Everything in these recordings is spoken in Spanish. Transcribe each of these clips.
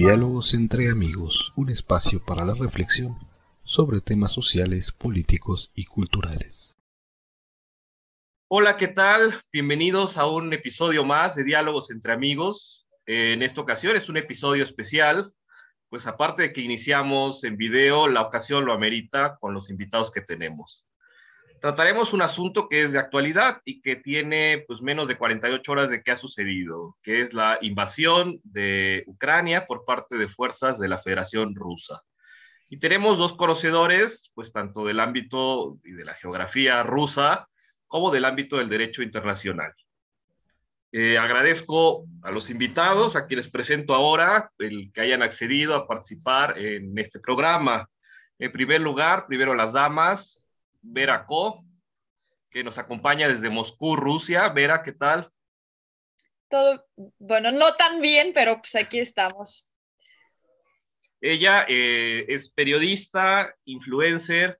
Diálogos entre amigos, un espacio para la reflexión sobre temas sociales, políticos y culturales. Hola, ¿qué tal? Bienvenidos a un episodio más de Diálogos entre amigos. En esta ocasión es un episodio especial, pues aparte de que iniciamos en video, la ocasión lo amerita con los invitados que tenemos trataremos un asunto que es de actualidad y que tiene pues menos de 48 horas de qué ha sucedido, que es la invasión de Ucrania por parte de fuerzas de la Federación Rusa. Y tenemos dos conocedores, pues tanto del ámbito y de la geografía rusa como del ámbito del derecho internacional. Eh, agradezco a los invitados, a quienes presento ahora, el que hayan accedido a participar en este programa. En primer lugar, primero las damas, Vera Co, que nos acompaña desde Moscú, Rusia. Vera, ¿qué tal? Todo, bueno, no tan bien, pero pues aquí estamos. Ella eh, es periodista, influencer,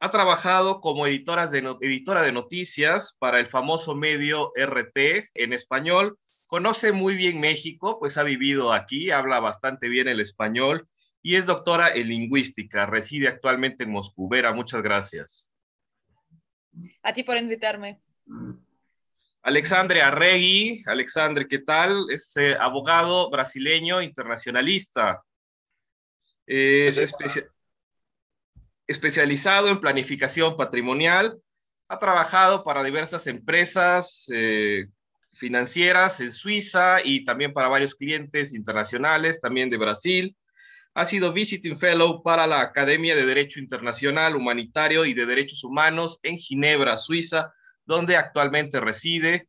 ha trabajado como editora de, editora de noticias para el famoso medio RT en español. Conoce muy bien México, pues ha vivido aquí, habla bastante bien el español y es doctora en lingüística. Reside actualmente en Moscú. Vera, muchas gracias. A ti por invitarme. Alexandre Arregui. Alexandre, ¿qué tal? Es eh, abogado brasileño internacionalista. Es especializado en planificación patrimonial. Ha trabajado para diversas empresas eh, financieras en Suiza y también para varios clientes internacionales, también de Brasil. Ha sido Visiting Fellow para la Academia de Derecho Internacional, Humanitario y de Derechos Humanos en Ginebra, Suiza, donde actualmente reside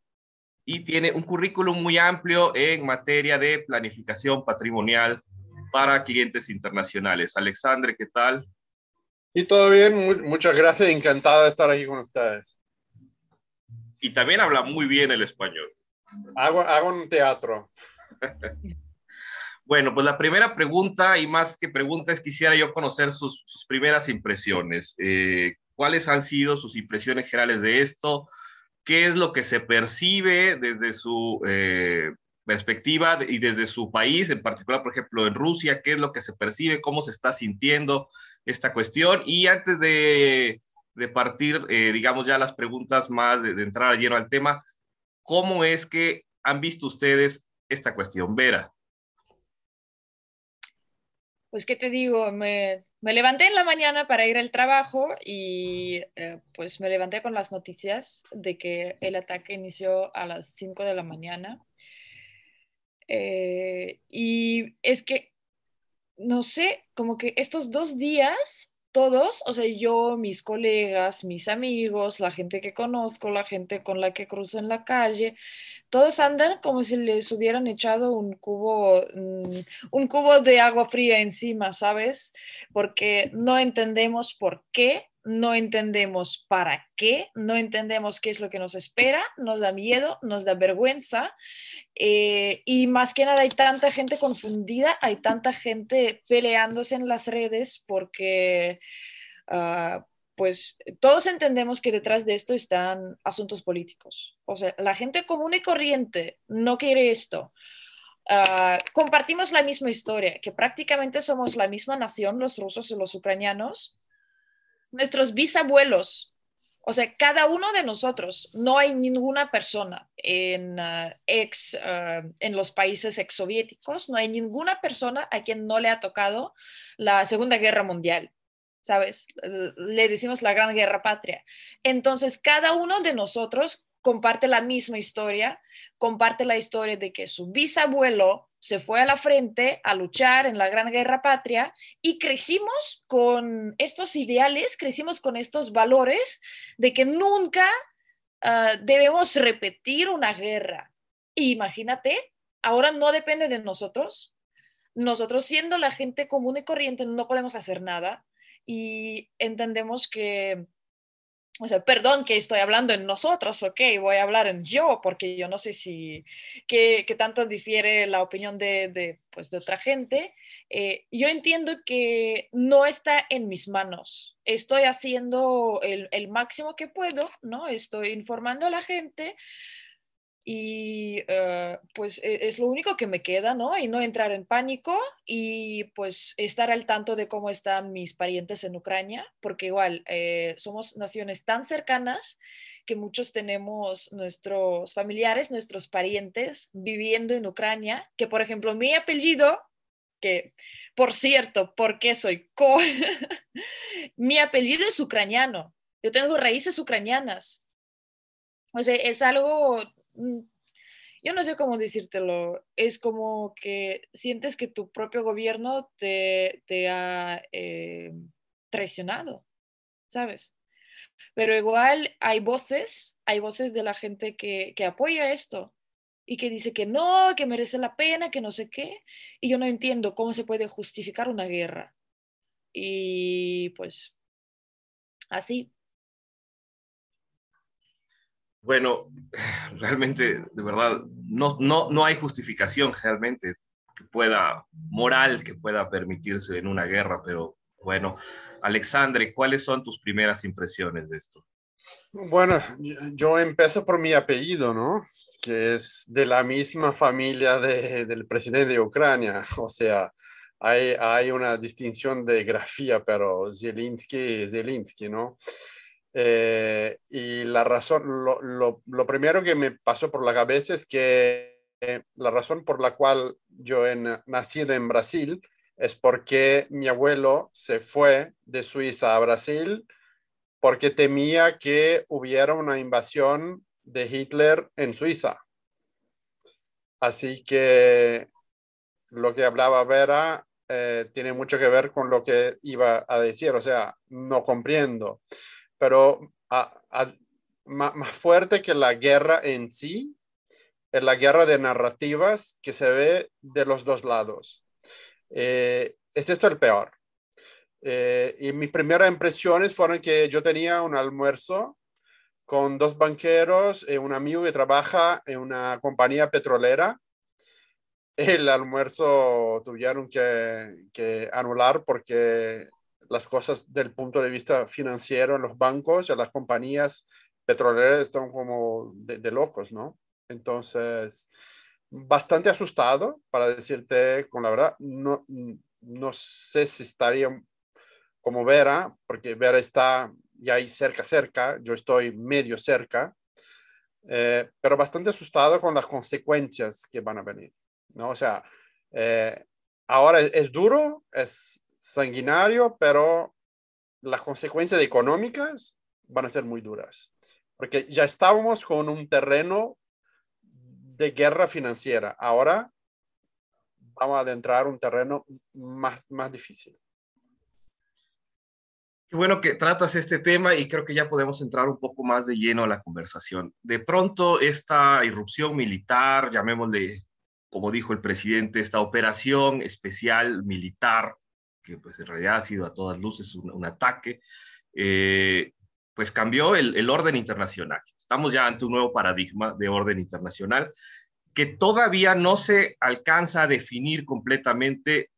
y tiene un currículum muy amplio en materia de planificación patrimonial para clientes internacionales. Alexandre, ¿qué tal? Sí, todo bien, muchas gracias, encantado de estar aquí con ustedes. Y también habla muy bien el español. Hago, hago un teatro. Bueno, pues la primera pregunta, y más que pregunta, es quisiera yo conocer sus, primeras impresiones. Eh, ¿Cuáles han sido sus impresiones generales de esto? ¿Qué es lo que se percibe desde su eh, perspectiva y desde su país, en particular, por ejemplo, en Rusia? ¿Qué es lo que se percibe? ¿Cómo se está sintiendo esta cuestión? Y antes de, partir, eh, digamos, ya las preguntas más, de, de entrar lleno al tema, ¿cómo es que han visto ustedes esta cuestión? Vera pues, ¿qué te digo? Me, levanté en la mañana para ir al trabajo y eh, pues me levanté con las noticias de que el ataque inició a las 5 de la mañana. Eh, y es que, no sé, como que estos dos días, todos, o sea, yo, mis colegas, mis amigos, la gente que conozco, la gente con la que cruzo en la calle, todos andan como si les hubieran echado un cubo, mm, un cubo de agua fría encima, ¿sabes? Porque no entendemos por qué, no entendemos para qué, no entendemos qué es lo que nos espera, nos da miedo, nos da vergüenza eh, y más que nada hay tanta gente confundida, hay tanta gente peleándose en las redes porque... Ah, pues todos entendemos que detrás de esto están asuntos políticos. O sea, la gente común y corriente no quiere esto. Ah, compartimos la misma historia, que prácticamente somos la misma nación, los rusos y los ucranianos. Nuestros bisabuelos, o sea, cada uno de nosotros, no hay ninguna persona en, ah, ex, ah, en los países exsoviéticos, no hay ninguna persona a quien no le ha tocado la Segunda Guerra Mundial ¿sabes? Le decimos la Gran Guerra Patria. Entonces, cada uno de nosotros comparte la misma historia, comparte la historia de que su bisabuelo se fue a la frente a luchar en la Gran Guerra Patria y crecimos con estos ideales, crecimos con estos valores de que nunca ah, debemos repetir una guerra. imagínate, ahora no depende de nosotros. Nosotros siendo la gente común y corriente no podemos hacer nada y entendemos que, o sea, perdón que estoy hablando en nosotros, ok, voy a hablar en yo, porque yo no sé si, qué, tanto difiere la opinión de, de, pues, de otra gente. Eh, yo entiendo que no está en mis manos. Estoy haciendo el, el máximo que puedo, ¿no? Estoy informando a la gente, y eh, pues e, es lo único que me queda, ¿no? Y no entrar en pánico y pues estar al tanto de cómo están mis parientes en Ucrania, porque igual eh, somos naciones tan cercanas que muchos tenemos nuestros familiares, nuestros parientes viviendo en Ucrania, que por ejemplo mi apellido, que por cierto, ¿por qué soy co? mi apellido es ucraniano, yo tengo raíces ucranianas. O sea, es algo yo no sé cómo decírtelo, es como que sientes que tu propio gobierno te, ha eh, traicionado, ¿sabes? Pero igual hay voces, hay voces de la gente que, que apoya esto y que dice que no, que merece la pena, que no sé qué, y yo no entiendo cómo se puede justificar una guerra. Y pues así, bueno, realmente, de verdad, no, no, no hay justificación realmente que pueda, moral, que pueda permitirse en una guerra, pero bueno, Alexandre, ¿cuáles son tus primeras impresiones de esto? Bueno, yo empiezo por mi apellido, ¿no? Que es de la misma familia del presidente de Ucrania, o sea, hay, hay una distinción de grafía, pero Zelensky, Zelensky, ¿no? Eh, y la razón, lo, lo, lo, primero que me pasó por la cabeza es que eh, la razón por la cual yo he nacido en Brasil es porque mi abuelo se fue de Suiza a Brasil porque temía que hubiera una invasión de Hitler en Suiza. Así que lo que hablaba Vera eh, tiene mucho que ver con lo que iba a decir, o sea, no comprendo pero más, fuerte que la guerra en sí es la guerra de narrativas que se ve de los dos lados. Eh, es esto el peor. Eh, y mis primeras impresiones fueron que yo tenía un almuerzo con dos banqueros y un amigo que trabaja en una compañía petrolera. El almuerzo tuvieron que, que anular porque las cosas del punto de vista financiero en los bancos y las compañías petroleras están como de, locos, ¿no? Entonces, bastante asustado, para decirte con la verdad, no, no sé si estaría como Vera, porque Vera está ya ahí cerca, cerca, yo estoy medio cerca, eh, pero bastante asustado con las consecuencias que van a venir, ¿no? O sea, eh, ahora es duro, es, sanguinario, pero las consecuencias económicas van a ser muy duras, porque ya estábamos con un terreno de guerra financiera. Ahora vamos a adentrar un terreno más, más difícil. Qué bueno que tratas este tema y creo que ya podemos entrar un poco más de lleno a la conversación. De pronto, esta irrupción militar, llamémosle, como dijo el presidente, esta operación especial militar que pues en realidad ha sido a todas luces un, ataque, eh, pues cambió el, el, orden internacional. Estamos ya ante un nuevo paradigma de orden internacional que todavía no se alcanza a definir completamente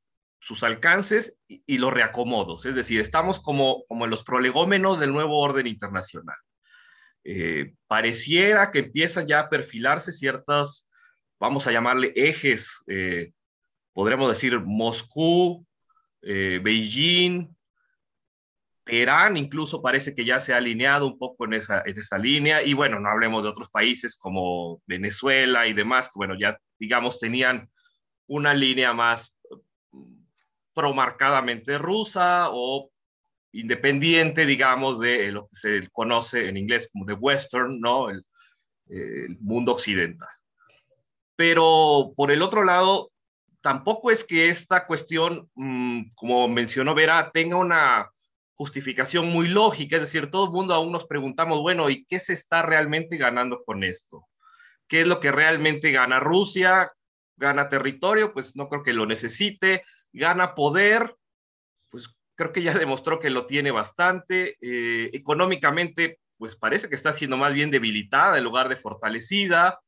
sus alcances y, los reacomodos. Es decir, estamos como, como en los prolegómenos del nuevo orden internacional. Eh, pareciera que empiezan ya a perfilarse ciertas, vamos a llamarle ejes, eh, podremos decir Moscú, eh, Beijing, Teherán incluso parece que ya se ha alineado un poco en esa, en esa línea, y bueno, no hablemos de otros países como Venezuela y demás, que bueno, ya digamos tenían una línea más promarcadamente rusa o independiente, digamos, de lo que se conoce en inglés como de Western, ¿no? El mundo occidental. Pero por el otro lado, tampoco es que esta cuestión, mm, como mencionó Vera, tenga una justificación muy lógica, es decir, todo el mundo aún nos preguntamos, bueno, ¿y qué se está realmente ganando con esto? ¿Qué es lo que realmente gana Rusia? ¿Gana territorio? Pues no creo que lo necesite. ¿Gana poder? Pues creo que ya demostró que lo tiene bastante. Eh, económicamente, pues parece que está siendo más bien debilitada en lugar de fortalecida.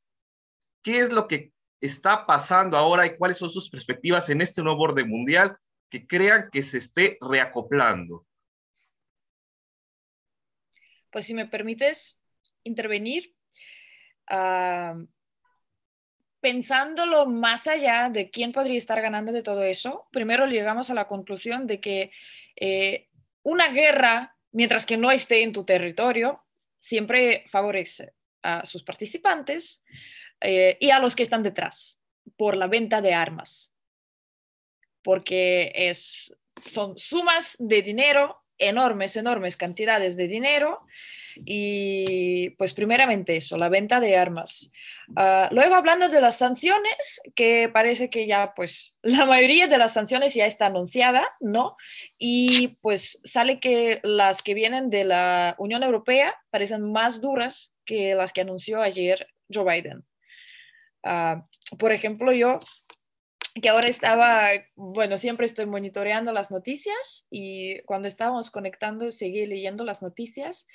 ¿Qué es lo que está pasando ahora y cuáles son sus perspectivas en este nuevo orden mundial que crean que se esté reacoplando. Pues si me permites intervenir, ah, pensándolo más allá de quién podría estar ganando de todo eso, primero llegamos a la conclusión de que eh, una guerra, mientras que no esté en tu territorio, siempre favorece a sus participantes eh, y a los que están detrás por la venta de armas, porque es, son sumas de dinero, enormes, enormes cantidades de dinero y pues primeramente eso, la venta de armas. Ah, luego hablando de las sanciones, que parece que ya pues la mayoría de las sanciones ya está anunciada, ¿no? Y pues sale que las que vienen de la Unión Europea parecen más duras que las que anunció ayer Joe Biden. Ah, por ejemplo, yo que ahora estaba, bueno, siempre estoy monitoreando las noticias y cuando estábamos conectando seguí leyendo las noticias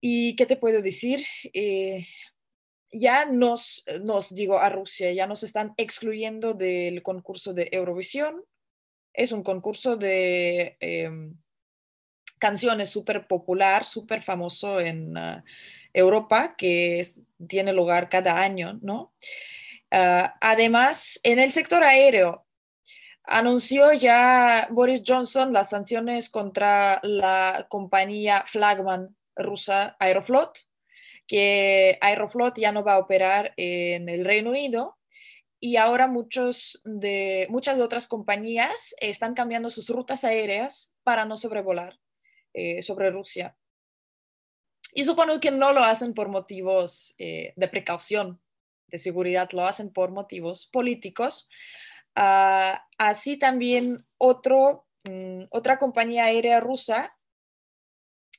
¿Y qué te puedo decir? Eh, ya nos, nos, digo, a Rusia, ya nos están excluyendo del concurso de Eurovisión. Es un concurso de em, canciones súper popular, súper famoso en ah, Europa, que tiene lugar cada año, ¿no? Ah, además, en el sector aéreo, anunció ya Boris Johnson las sanciones contra la compañía Flagman rusa Aeroflot, que Aeroflot ya no va a operar en el Reino Unido y ahora muchos de, muchas de otras compañías están cambiando sus rutas aéreas para no sobrevolar eh, sobre Rusia. Y supongo que no lo hacen por motivos eh, de precaución, de seguridad, lo hacen por motivos políticos. Ah, así también otro, mm, otra compañía aérea rusa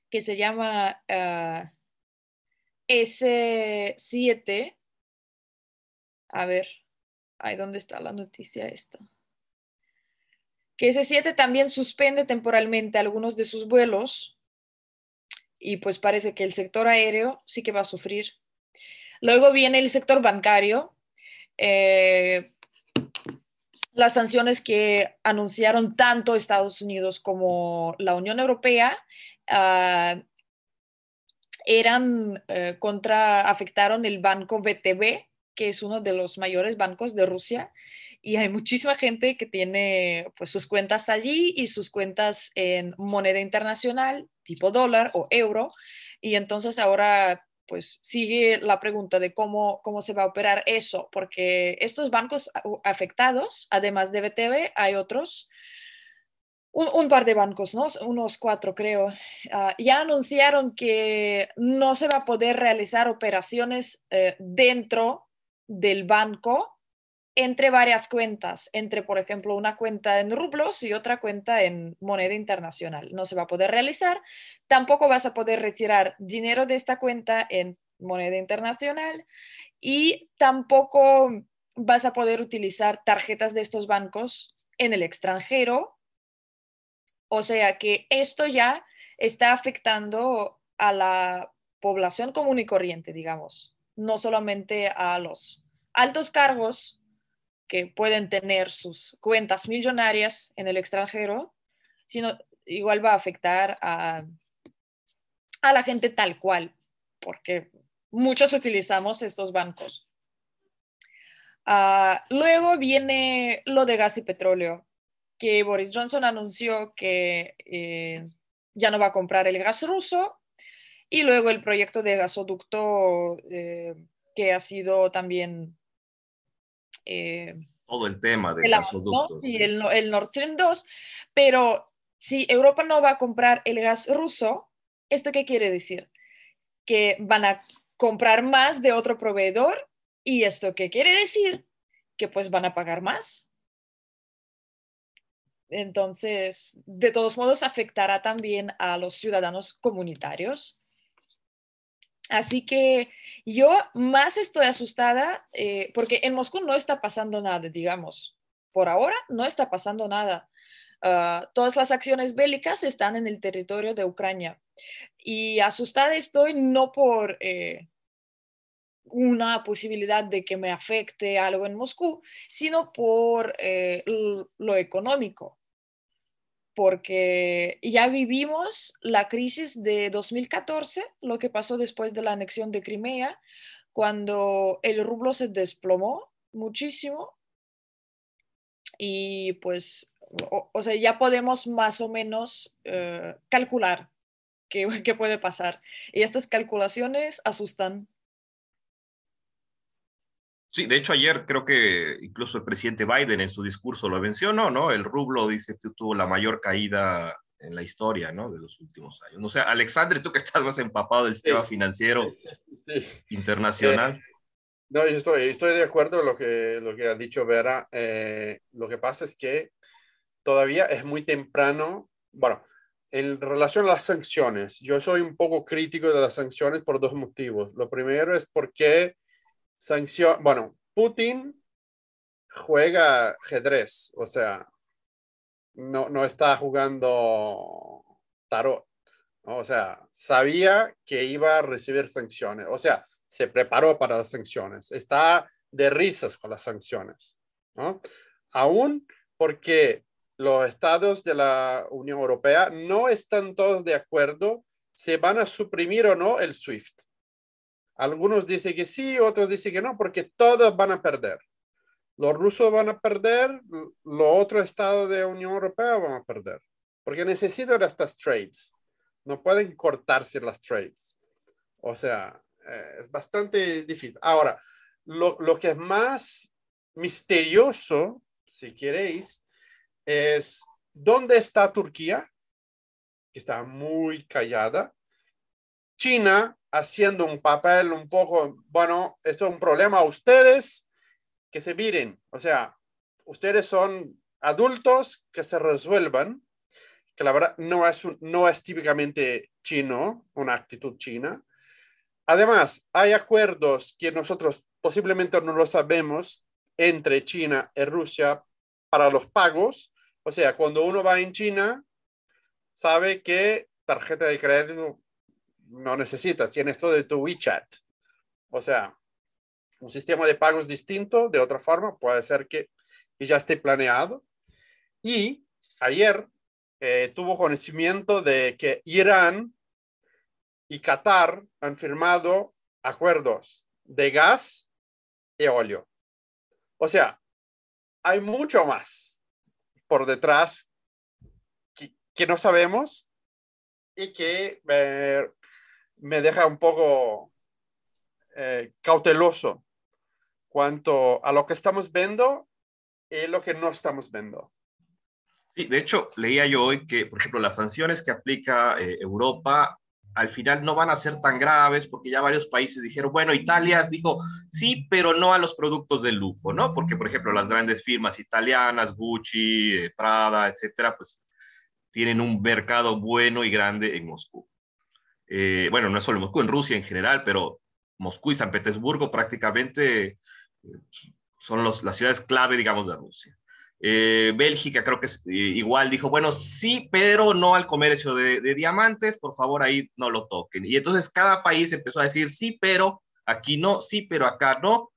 que se llama ah, S7. A ver, ahí dónde está la noticia esta. Que S7 también suspende temporalmente algunos de sus vuelos y pues parece que el sector aéreo sí que va a sufrir. Luego viene el sector bancario. Eh, las sanciones que anunciaron tanto Estados Unidos como la Unión Europea Ah, eran eh, contra, afectaron el banco VTB, que es uno de los mayores bancos de Rusia, y hay muchísima gente que tiene pues sus cuentas allí y sus cuentas en moneda internacional, tipo dólar o euro, y entonces ahora pues sigue la pregunta de cómo, cómo se va a operar eso, porque estos bancos afectados, además de VTB, hay otros un, par de bancos, ¿no? unos cuatro creo, ah, ya anunciaron que no se va a poder realizar operaciones eh, dentro del banco entre varias cuentas, entre, por ejemplo, una cuenta en rublos y otra cuenta en moneda internacional. No se va a poder realizar. Tampoco vas a poder retirar dinero de esta cuenta en moneda internacional y tampoco vas a poder utilizar tarjetas de estos bancos en el extranjero o sea que esto ya está afectando a la población común y corriente, digamos, no solamente a los altos cargos que pueden tener sus cuentas millonarias en el extranjero, sino igual va a afectar a, la gente tal cual, porque muchos utilizamos estos bancos. Ah, luego viene lo de gas y petróleo que Boris Johnson anunció que eh, ya no va a comprar el gas ruso y luego el proyecto de gasoducto eh, que ha sido también... Eh, Todo el tema de gasoductos. Y el, el Nord Stream 2, pero si Europa no va a comprar el gas ruso, ¿esto qué quiere decir? Que van a comprar más de otro proveedor y esto qué quiere decir? Que pues van a pagar más entonces, de todos modos, afectará también a los ciudadanos comunitarios. Así que yo más estoy asustada eh, porque en Moscú no está pasando nada, digamos. Por ahora no está pasando nada. Ah, todas las acciones bélicas están en el territorio de Ucrania. Y asustada estoy no por eh, una posibilidad de que me afecte algo en Moscú, sino por eh, lo económico, porque ya vivimos la crisis de 2014, lo que pasó después de la anexión de Crimea, cuando el rublo se desplomó muchísimo y pues, o, sea, ya podemos más o menos eh, calcular qué, qué puede pasar. Y estas calculaciones asustan. Sí, de hecho ayer creo que incluso el presidente Biden en su discurso lo mencionó, ¿no? El rublo dice que tuvo la mayor caída en la historia, ¿no? De los últimos años. O sea, Alexandre, tú que estás más empapado del sistema financiero internacional. Eh, no, yo estoy, estoy de acuerdo con lo que, lo que ha dicho Vera. Eh, lo que pasa es que todavía es muy temprano. Bueno, en relación a las sanciones, yo soy un poco crítico de las sanciones por dos motivos. Lo primero es porque sanción, bueno, Putin juega ajedrez, o sea, no, no está jugando tarot. O sea, sabía que iba a recibir sanciones. O sea, se preparó para las sanciones. Está de risas con las sanciones. ¿no? Aún porque los estados de la Unión Europea no están todos de acuerdo si van a suprimir o no el SWIFT. Algunos dicen que sí, otros dicen que no, porque todos van a perder los rusos van a perder, los otros estados de la Unión Europea van a perder, porque necesitan estas trades. No pueden cortarse las trades. O sea, eh, es bastante difícil. Ahora, lo, lo que es más misterioso, si queréis, es dónde está Turquía, que está muy callada. China haciendo un papel un poco, bueno, esto es un problema a ustedes, que se miren, o sea, ustedes son adultos que se resuelvan, que la verdad no es, no es típicamente chino, una actitud china. Además, hay acuerdos que nosotros posiblemente no lo sabemos entre China y Rusia para los pagos. O sea, cuando uno va en China, sabe que tarjeta de crédito no necesita, tienes todo de tu WeChat. O sea, un sistema de pagos distinto, de otra forma, puede ser que, ya esté planeado. Y ayer eh, tuvo conocimiento de que Irán y Qatar han firmado acuerdos de gas y óleo. O sea, hay mucho más por detrás que, no sabemos y que eh, me deja un poco eh, cauteloso cuanto a lo que estamos viendo y lo que no estamos viendo. Sí, de hecho, leía yo hoy que, por ejemplo, las sanciones que aplica eh, Europa al final no van a ser tan graves porque ya varios países dijeron, bueno, Italia dijo sí, pero no a los productos de lujo, ¿no? Porque, por ejemplo, las grandes firmas italianas, Gucci, eh, Prada, etcétera, pues tienen un mercado bueno y grande en Moscú. Eh, bueno, no solo Moscú, en Rusia en general, pero Moscú y San Petersburgo prácticamente son las ciudades clave, digamos, de Rusia. Eh, Bélgica creo que eh, igual dijo, bueno, sí, pero no al comercio de, diamantes, por favor ahí no lo toquen. Y entonces cada país empezó a decir, sí, pero aquí no, sí, pero acá no.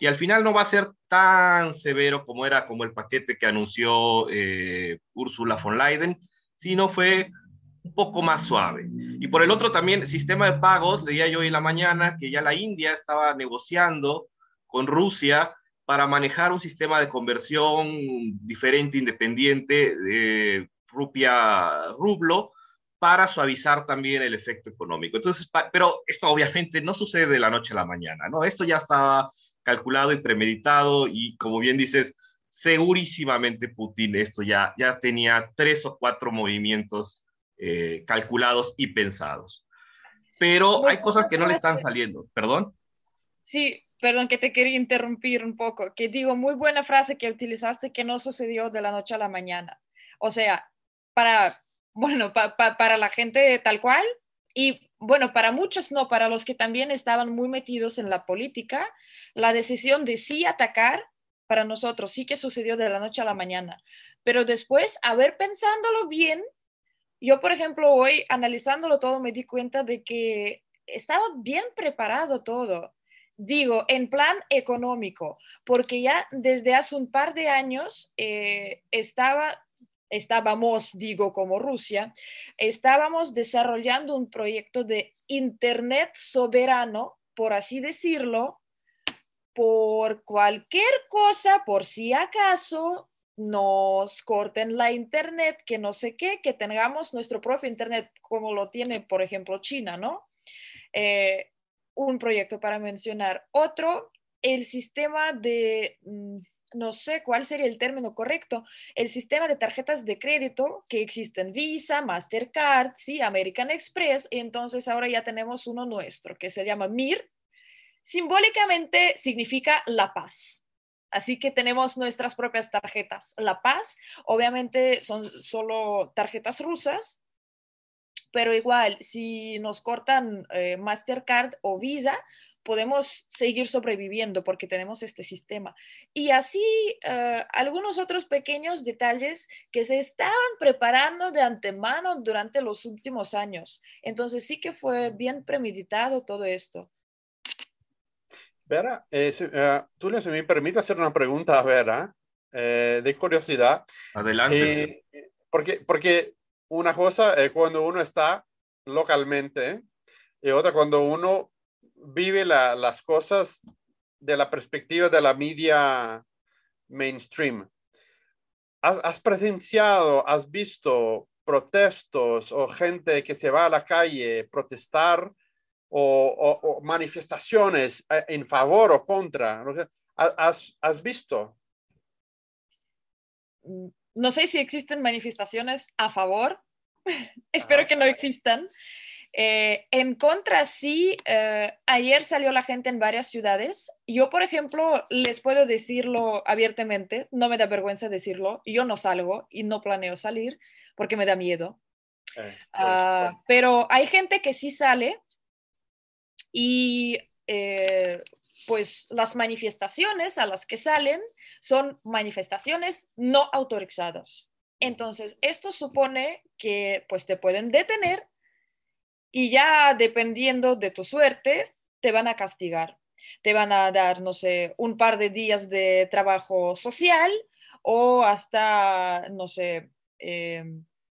Y al final no va a ser tan severo como era como el paquete que anunció eh, Ursula von Leyen, sino fue un poco más suave. Y por el otro también, sistema de pagos, leía yo hoy en la mañana que ya la India estaba negociando con Rusia para manejar un sistema de conversión diferente, independiente de rupia rublo para suavizar también el efecto económico. Entonces, pero esto obviamente no sucede de la noche a la mañana, ¿no? Esto ya estaba calculado y premeditado y como bien dices, segurísimamente Putin esto ya, ya tenía tres o cuatro movimientos eh, calculados y pensados. Pero hay cosas que no le están saliendo, perdón. Sí, perdón que te quería interrumpir un poco, que digo, muy buena frase que utilizaste que no sucedió de la noche a la mañana. O sea, para, bueno, para la gente tal cual y bueno, para muchos no, para los que también estaban muy metidos en la política, la decisión de sí atacar para nosotros sí que sucedió de la noche a la mañana. Pero después, a ver, pensándolo bien, yo, por ejemplo, hoy analizándolo todo me di cuenta de que estaba bien preparado todo. Digo, en plan económico, porque ya desde hace un par de años eh, estaba estábamos, digo, como Rusia, estábamos desarrollando un proyecto de Internet soberano, por así decirlo, por cualquier cosa, por si acaso nos corten la internet, que no sé qué, que tengamos nuestro propio internet como lo tiene, por ejemplo, China, ¿no? Eh, un proyecto para mencionar. Otro, el sistema de, mm, no sé cuál sería el término correcto, el sistema de tarjetas de crédito que existen, Visa, Mastercard, sí, American Express, entonces ahora ya tenemos uno nuestro que se llama MIR. Simbólicamente significa la paz. Así que tenemos nuestras propias tarjetas. La Paz, obviamente son solo tarjetas rusas, pero igual, si nos cortan eh, Mastercard o Visa, podemos seguir sobreviviendo porque tenemos este sistema. Y así eh, algunos otros pequeños detalles que se estaban preparando de antemano durante los últimos años. Entonces sí que fue bien premeditado todo esto. Vera, eh, eh, tú le me permite hacer una pregunta a Vera, eh, de curiosidad. Adelante. porque, porque una cosa es cuando uno está localmente y otra cuando uno vive las cosas de la perspectiva de la media mainstream. ¿Has, ¿Has, presenciado, has visto protestos o gente que se va a la calle protestar o, manifestaciones eh, en favor o contra? ¿Has, has visto? Mm, no sé si existen manifestaciones a favor, espero que no existan. Eh, en contra, sí, eh, ayer salió la gente en varias ciudades. Yo, por ejemplo, les puedo decirlo abiertamente, no me da vergüenza decirlo, yo no salgo y no planeo salir porque me da miedo. Ah, pero hay gente que sí sale y eh, pues las manifestaciones a las que salen son manifestaciones no autorizadas. Entonces, esto supone que pues te pueden detener y ya dependiendo de tu suerte, te van a castigar. Te van a dar, no sé, un par de días de trabajo social o hasta, no sé, eh,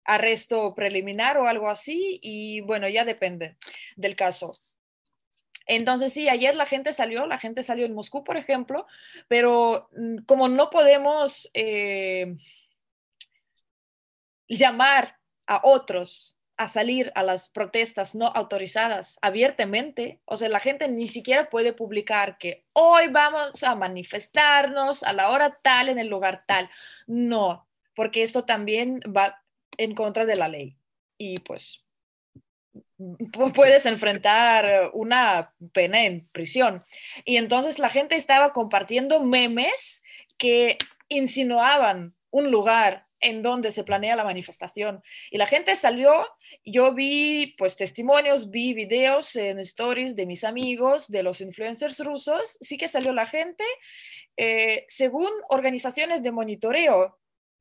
arresto preliminar o algo así. Y bueno, ya depende del caso. Entonces, sí, ayer la gente salió, la gente salió en Moscú, por ejemplo, pero mm, como no podemos eh, llamar a otros a salir a las protestas no autorizadas abiertamente, o sea, la gente ni siquiera puede publicar que hoy vamos a manifestarnos a la hora tal en el lugar tal. No, porque esto también va en contra de la ley. Y pues puedes enfrentar una pena en prisión. Y entonces la gente estaba compartiendo memes que insinuaban un lugar en donde se planea la manifestación. Y la gente salió, yo vi pues testimonios, vi videos en stories de mis amigos, de los influencers rusos, sí que salió la gente. Eh, según organizaciones de monitoreo,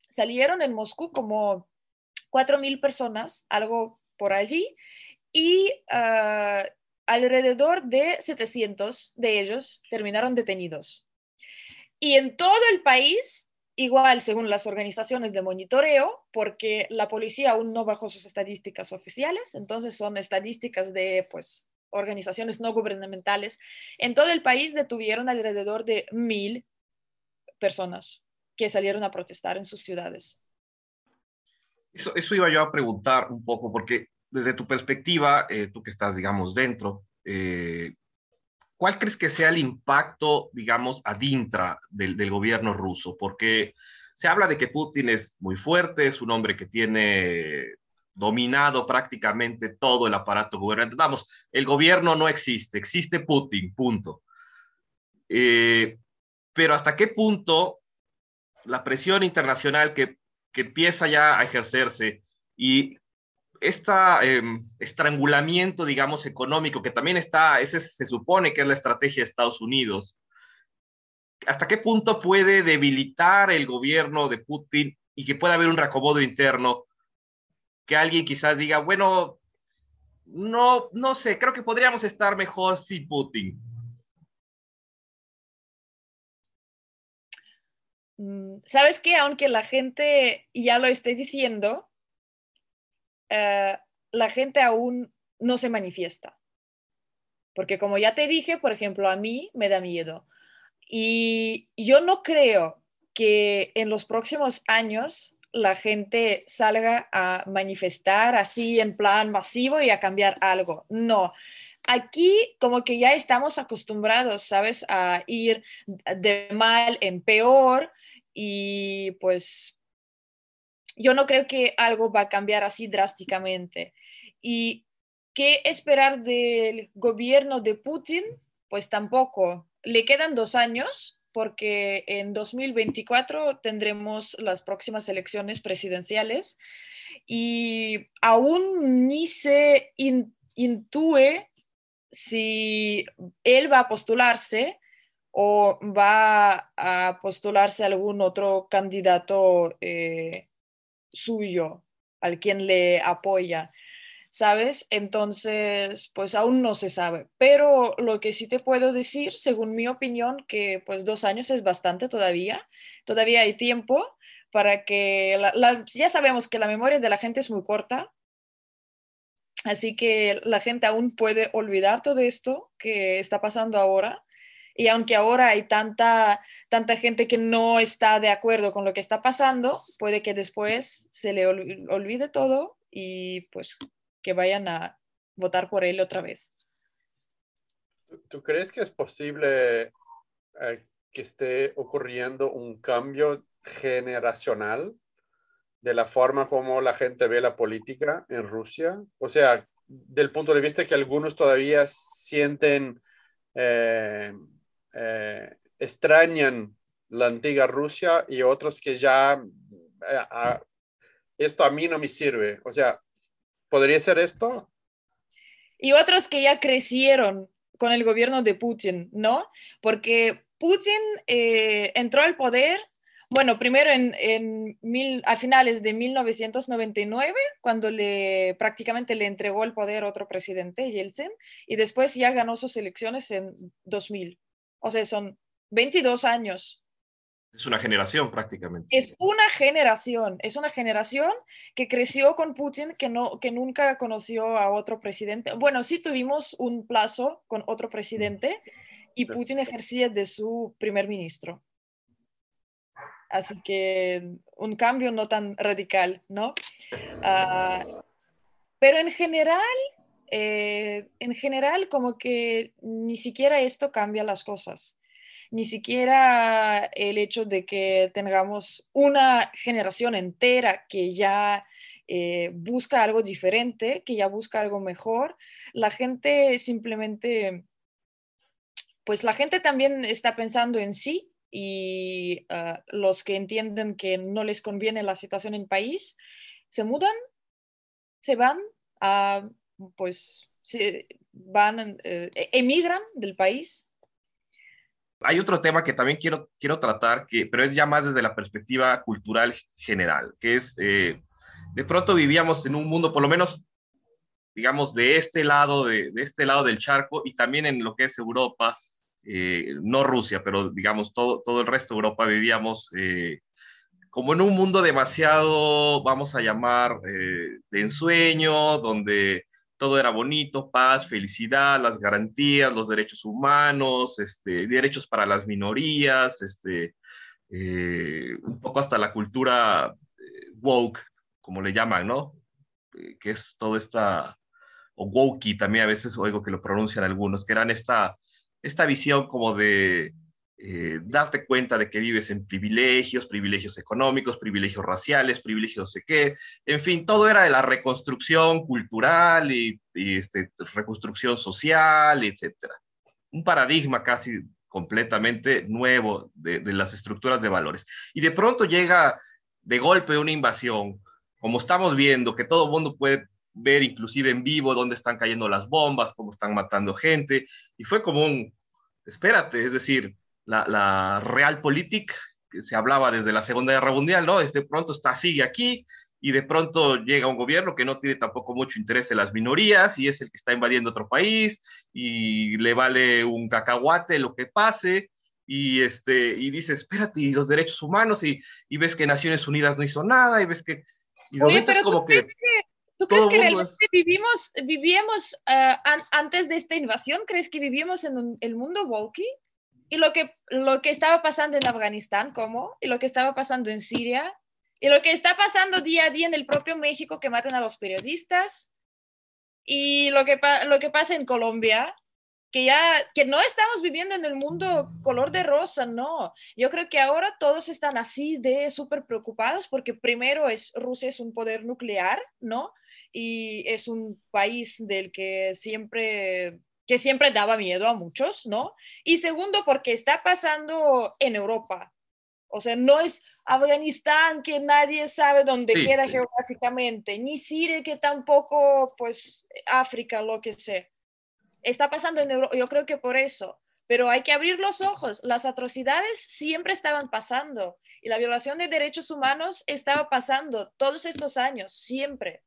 salieron en Moscú como 4.000 personas, algo por allí, y ah, alrededor de 700 de ellos terminaron detenidos. Y en todo el país, igual según las organizaciones de monitoreo, porque la policía aún no bajó sus estadísticas oficiales, entonces son estadísticas de pues organizaciones no gubernamentales, en todo el país detuvieron alrededor de mil personas que salieron a protestar en sus ciudades. Eso, eso iba yo a preguntar un poco, porque desde tu perspectiva, eh, tú que estás, digamos, dentro, eh, ¿cuál crees que sea el impacto, digamos, adintra del, del, gobierno ruso? Porque se habla de que Putin es muy fuerte, es un hombre que tiene dominado prácticamente todo el aparato gubernamental. Vamos, el gobierno no existe, existe Putin, punto. Eh, pero hasta qué punto la presión internacional que, que empieza ya a ejercerse y este estrangulamiento, digamos, económico, que también está, ese se supone que es la estrategia de Estados Unidos, ¿hasta qué punto puede debilitar el gobierno de Putin y que pueda haber un reacomodo interno? Que alguien quizás diga, bueno, no, no sé, creo que podríamos estar mejor sin Putin. Mm, ¿Sabes qué? Aunque la gente ya lo esté diciendo, eh, la gente aún no se manifiesta. Porque como ya te dije, por ejemplo, a mí me da miedo. Y yo no creo que en los próximos años la gente salga a manifestar así en plan masivo y a cambiar algo. No. Aquí como que ya estamos acostumbrados, ¿sabes? A ir de mal en peor y pues yo no creo que algo va a cambiar así drásticamente. ¿Y qué esperar del gobierno de Putin? Pues tampoco. Le quedan dos años porque en 2024 tendremos las próximas elecciones presidenciales y aún ni se intúe si él va a postularse o va a postularse algún otro candidato eh, suyo, al quien le apoya. ¿sabes? Entonces, pues aún no se sabe. Pero lo que sí te puedo decir, según mi opinión, que pues dos años es bastante todavía. Todavía hay tiempo para que, ya sabemos que la memoria de la gente es muy corta. Así que la gente aún puede olvidar todo esto que está pasando ahora. Y aunque ahora hay tanta, tanta gente que no está de acuerdo con lo que está pasando, puede que después se le olvide todo y pues que vayan a votar por él otra vez. ¿Tú crees que es posible eh, que esté ocurriendo un cambio generacional de la forma como la gente ve la política en Rusia? O sea, del punto de vista que algunos todavía sienten, eh, eh, extrañan la antigua Rusia y otros que ya, esto a mí no me sirve. O sea, ¿Podría ser esto? Y otros que ya crecieron con el gobierno de Putin, ¿no? Porque Putin eh, entró al poder, bueno, primero en, mil, a finales de 1999, cuando le prácticamente le entregó el poder otro presidente, Yeltsin, y después ya ganó sus elecciones en 2000. O sea, son 22 años es una generación prácticamente. Es una generación, es una generación que creció con Putin, que, no, que nunca conoció a otro presidente. Bueno, sí tuvimos un plazo con otro presidente y Putin ejercía de su primer ministro. Así que un cambio no tan radical, ¿no? Ah, pero en general, eh, en general, como que ni siquiera esto cambia las cosas ni siquiera el hecho de que tengamos una generación entera que ya eh, busca algo diferente, que ya busca algo mejor. La gente simplemente, pues la gente también está pensando en sí y ah, los que entienden que no les conviene la situación en el país, se mudan, se van, a, pues se van, eh, emigran del país. Hay otro tema que también quiero, quiero tratar, que, pero es ya más desde la perspectiva cultural general, que es, eh, de pronto vivíamos en un mundo, por lo menos, digamos, de este lado, de, de este lado del charco y también en lo que es Europa, eh, no Rusia, pero digamos, todo, todo el resto de Europa vivíamos eh, como en un mundo demasiado, vamos a llamar, de ensueño, donde todo era bonito, paz, felicidad, las garantías, los derechos humanos, este, derechos para las minorías, este, eh, un poco hasta la cultura eh, woke, como le llaman, ¿no? Eh, que es toda esta, o wokey también a veces oigo que lo pronuncian algunos, que eran esta, esta visión como de eh, darte cuenta de que vives en privilegios, privilegios económicos, privilegios raciales, privilegios no sé qué, en fin, todo era de la reconstrucción cultural y, este, reconstrucción social, etcétera. Un paradigma casi completamente nuevo de, de las estructuras de valores. Y de pronto llega de golpe una invasión, como estamos viendo, que todo el mundo puede ver inclusive en vivo dónde están cayendo las bombas, cómo están matando gente, y fue como un, espérate, es decir, la, la Realpolitik, que se hablaba desde la Segunda Guerra Mundial, ¿no? De pronto está, sigue aquí y de pronto llega un gobierno que no tiene tampoco mucho interés en las minorías y es el que está invadiendo otro país y le vale un cacahuate lo que pase y, este, y dice, espérate, y los derechos humanos y, y ves que Naciones Unidas no hizo nada y ves que... Y como que... ¿Tú crees que realmente vivimos, vivíamos uh, an antes de esta invasión? ¿Crees que vivíamos en un, el mundo walkie? Y lo que, lo que estaba pasando en Afganistán, ¿cómo? Y lo que estaba pasando en Siria, y lo que está pasando día a día en el propio México, que matan a los periodistas, y lo que, lo que pasa en Colombia, que ya, que no estamos viviendo en el mundo color de rosa, no. Yo creo que ahora todos están así de súper preocupados porque primero es, Rusia es un poder nuclear, ¿no? Y es un país del que siempre que siempre daba miedo a muchos, ¿no? Y segundo, porque está pasando en Europa. O sea, no es Afganistán que nadie sabe dónde queda geográficamente, ni Siria que tampoco, pues, África, lo que sea. Está pasando en Europa, yo creo que por eso. Pero hay que abrir los ojos. Las atrocidades siempre estaban pasando y la violación de derechos humanos estaba pasando todos estos años, siempre.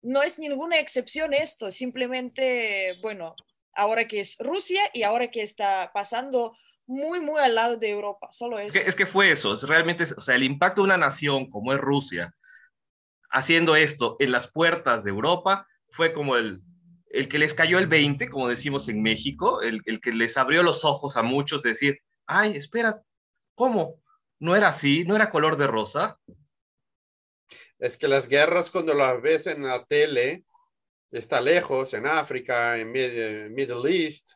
No es ninguna excepción esto, simplemente, bueno, ahora que es Rusia y ahora que está pasando muy, muy al lado de Europa, solo eso. Es que, fue eso, es realmente, o sea, el impacto de una nación como es Rusia haciendo esto en las puertas de Europa fue como el, el que les cayó el 20, como decimos en México, el, el que les abrió los ojos a muchos, de decir, ay, espera, ¿cómo? ¿No era así? ¿No era color de rosa? Es que las guerras cuando las ves en la tele, está lejos, en África, en Middle East,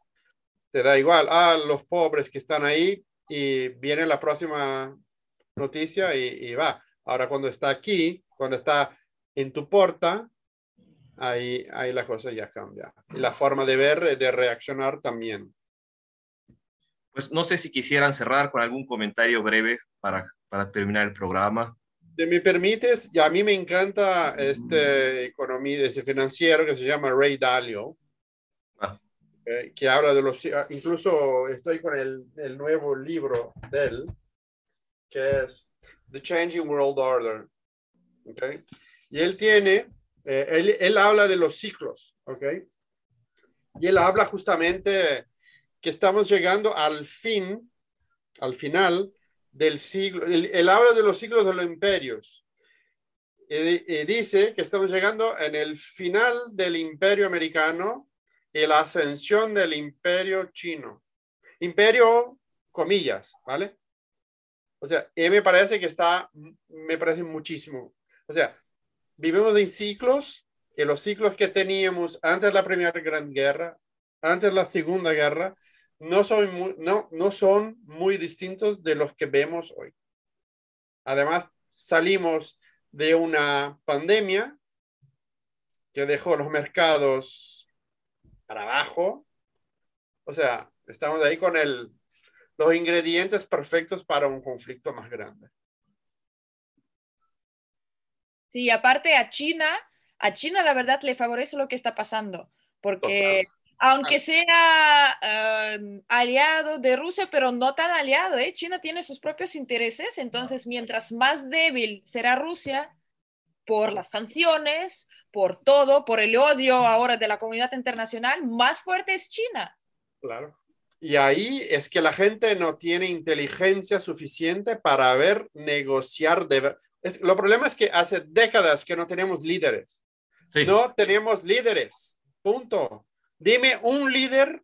te da igual, ah, los pobres que están ahí y viene la próxima noticia y, va. Ahora cuando está aquí, cuando está en tu porta, ahí, ahí la cosa ya cambia. Y la forma de ver, de reaccionar también. Pues no sé si quisieran cerrar con algún comentario breve para, para terminar el programa si me permites, a mí me encanta este economía, ese financiero que se llama Ray Dalio, ah. eh, que habla de los, ah, incluso estoy con el, el, nuevo libro de él, que es The Changing World Order. Okay? Y él tiene, eh, él, él, habla de los ciclos, ¿ok? Y él habla justamente que estamos llegando al fin, al final del siglo, él, habla de los siglos de los imperios. Y, dice que estamos llegando en el final del imperio americano y la ascensión del imperio chino. Imperio, comillas, ¿vale? O sea, y me parece que está, me parece muchísimo. O sea, vivimos en ciclos y los ciclos que teníamos antes de la Primera Gran Guerra, antes de la Segunda Guerra, no son, muy, no, no son muy distintos de los que vemos hoy. Además, salimos de una pandemia que dejó los mercados para abajo. O sea, estamos ahí con el, los ingredientes perfectos para un conflicto más grande. Sí, aparte a China, a China la verdad le favorece lo que está pasando, porque aunque sea em, aliado de Rusia, pero no tan aliado, ¿eh? China tiene sus propios intereses, entonces mientras más débil será Rusia por las sanciones, por todo, por el odio ahora de la comunidad internacional, más fuerte es China. Claro. Y ahí es que la gente no tiene inteligencia suficiente para ver negociar. De... Es, lo problema es que hace décadas que no tenemos líderes. No tenemos líderes. Punto. Dime un líder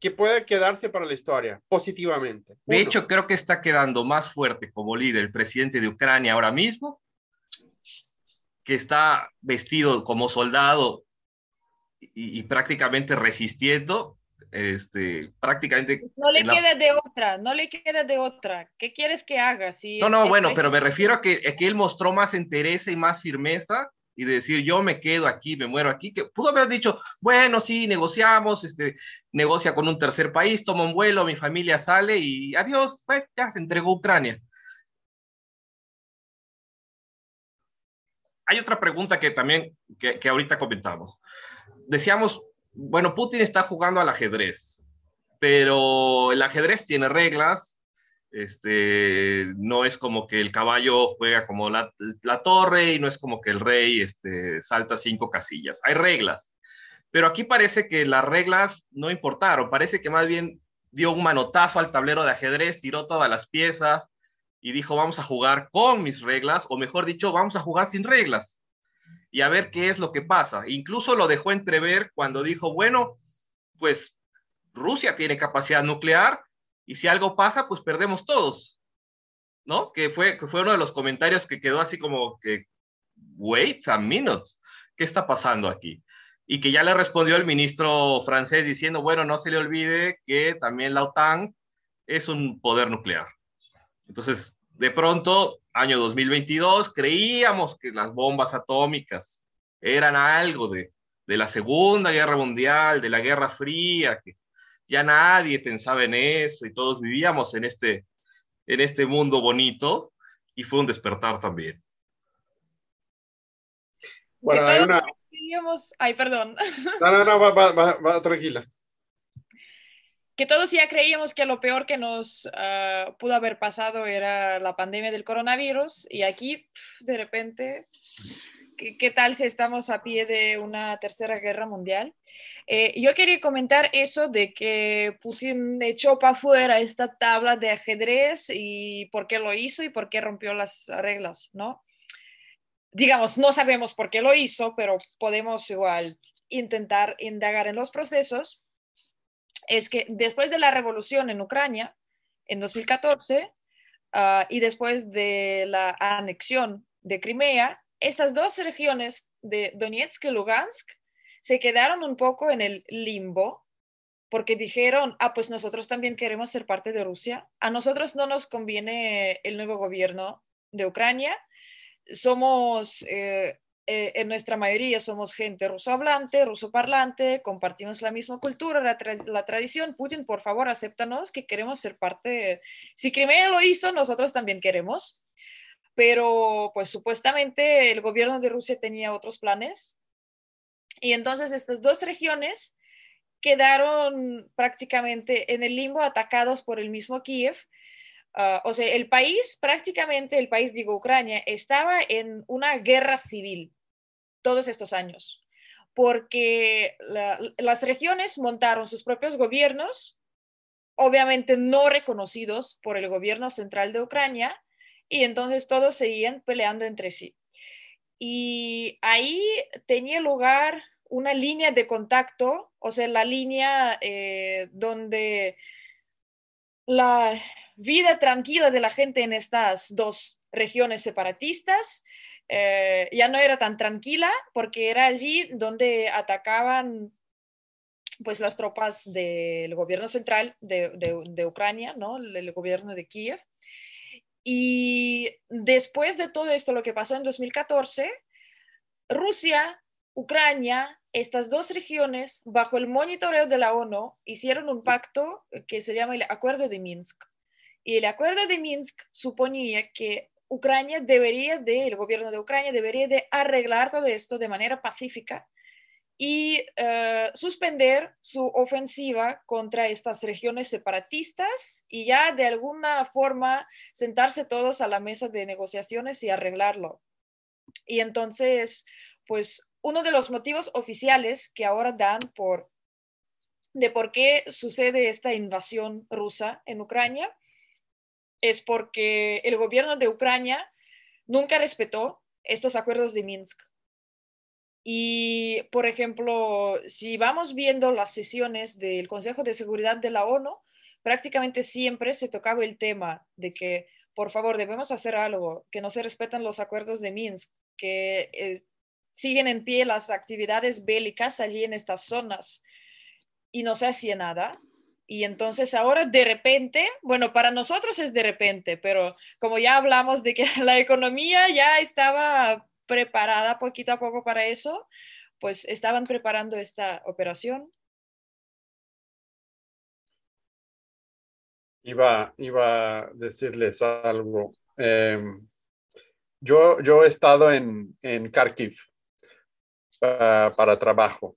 que pueda quedarse para la historia positivamente. De hecho, creo que está quedando más fuerte como líder el presidente de Ucrania ahora mismo, que está vestido como soldado y, prácticamente resistiendo. Este, prácticamente. No le queda de otra, no le queda de otra. ¿Qué quieres que haga? Si no, no, bueno, pero me refiero a que, a que él mostró más entereza y más firmeza y decir yo me quedo aquí, me muero aquí, que pudo haber dicho, bueno, sí, negociamos, este, negocia con un tercer país, toma un vuelo, mi familia sale y adiós, pues, ya se entregó Ucrania. Hay otra pregunta que también, que, que ahorita comentamos. Decíamos, bueno, Putin está jugando al ajedrez, pero el ajedrez tiene reglas, este, no es como que el caballo juega como la, torre y no es como que el rey este, salta cinco casillas. Hay reglas. Pero aquí parece que las reglas no importaron. Parece que más bien dio un manotazo al tablero de ajedrez, tiró todas las piezas y dijo, vamos a jugar con mis reglas, o mejor dicho, vamos a jugar sin reglas y a ver qué es lo que pasa. Incluso lo dejó entrever cuando dijo, bueno, pues Rusia tiene capacidad nuclear, y si algo pasa, pues perdemos todos, ¿no? Que fue, que fue uno de los comentarios que quedó así como que, wait a minute, ¿qué está pasando aquí? Y que ya le respondió el ministro francés diciendo, bueno, no se le olvide que también la OTAN es un poder nuclear. Entonces, de pronto, año 2022, creíamos que las bombas atómicas eran algo de, de la Segunda Guerra Mundial, de la Guerra Fría, que ya nadie pensaba en eso y todos vivíamos en este, en este mundo bonito y fue un despertar también. Bueno, hay una... Ay, perdón. No, no, no, va, va, va, tranquila. Que todos ya creíamos que lo peor que nos uh, pudo haber pasado era la pandemia del coronavirus y aquí, de repente, ¿qué, tal si estamos a pie de una tercera guerra mundial? Eh, yo quería comentar eso de que Putin echó para afuera esta tabla de ajedrez y por qué lo hizo y por qué rompió las reglas, ¿no? Digamos, no sabemos por qué lo hizo, pero podemos igual intentar indagar en los procesos. Es que después de la revolución en Ucrania, en 2014, ah, y después de la anexión de Crimea, estas dos regiones de Donetsk y Lugansk se quedaron un poco en el limbo porque dijeron, ah, pues nosotros también queremos ser parte de Rusia, a nosotros no nos conviene el nuevo gobierno de Ucrania, somos, eh, eh, en nuestra mayoría somos gente ruso hablante, ruso parlante, compartimos la misma cultura, la, la, tradición, Putin, por favor, acéptanos que queremos ser parte, si Crimea lo hizo, nosotros también queremos, pero pues supuestamente el gobierno de Rusia tenía otros planes y entonces estas dos regiones quedaron prácticamente en el limbo atacados por el mismo Kiev. Uh, o sea, el país, prácticamente el país, digo, Ucrania, estaba en una guerra civil todos estos años, porque la, las regiones montaron sus propios gobiernos, obviamente no reconocidos por el gobierno central de Ucrania, y entonces todos seguían peleando entre sí. Y ahí tenía lugar una línea de contacto, o sea, la línea eh, donde la vida tranquila de la gente en estas dos regiones separatistas eh, ya no era tan tranquila porque era allí donde atacaban pues las tropas del gobierno central de, Ucrania, ¿no? El, gobierno de Kiev. Y después de todo esto, lo que pasó en 2014, Rusia, Ucrania estas dos regiones, bajo el monitoreo de la ONU, hicieron un pacto que se llama el Acuerdo de Minsk. Y el Acuerdo de Minsk suponía que Ucrania debería de, el gobierno de Ucrania debería de arreglar todo esto de manera pacífica y uh, suspender su ofensiva contra estas regiones separatistas y ya de alguna forma sentarse todos a la mesa de negociaciones y arreglarlo. Y entonces, pues uno de los motivos oficiales que ahora dan por de por qué sucede esta invasión rusa en Ucrania es porque el gobierno de Ucrania nunca respetó estos acuerdos de Minsk. Y, por ejemplo, si vamos viendo las sesiones del Consejo de Seguridad de la ONU, prácticamente siempre se tocaba el tema de que, por favor, debemos hacer algo, que no se respetan los acuerdos de Minsk, que eh, siguen en pie las actividades bélicas allí en estas zonas y no se hacía nada. Y entonces ahora de repente, bueno, para nosotros es de repente, pero como ya hablamos de que la economía ya estaba preparada poquito a poco para eso, pues estaban preparando esta operación. Iba, iba a decirles algo. Em, yo, yo he estado en, en Kharkiv, para trabajo.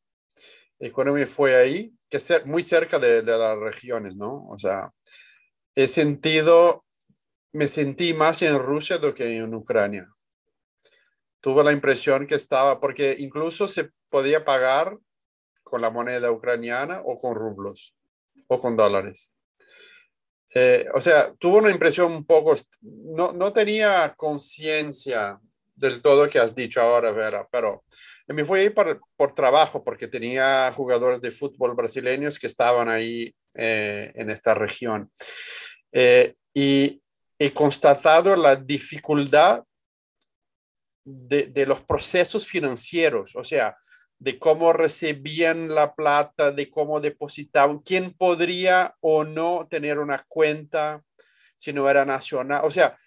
Y cuando me fue ahí, que es muy cerca de, de, las regiones, ¿no? O sea, he sentido, me sentí más en Rusia do que en Ucrania. Tuve la impresión que estaba, porque incluso se podía pagar con la moneda ucraniana o con rublos o con dólares. Eh, o sea, tuvo una impresión un poco, no, no tenía conciencia del todo que has dicho ahora, Vera, pero me fui ahí por, por trabajo porque tenía jugadores de fútbol brasileños que estaban ahí eh, en esta región. Eh, y he constatado la dificultad de, los procesos financieros, o sea, de cómo recibían la plata, de cómo depositaban, quién podría o no tener una cuenta si no era nacional. O sea,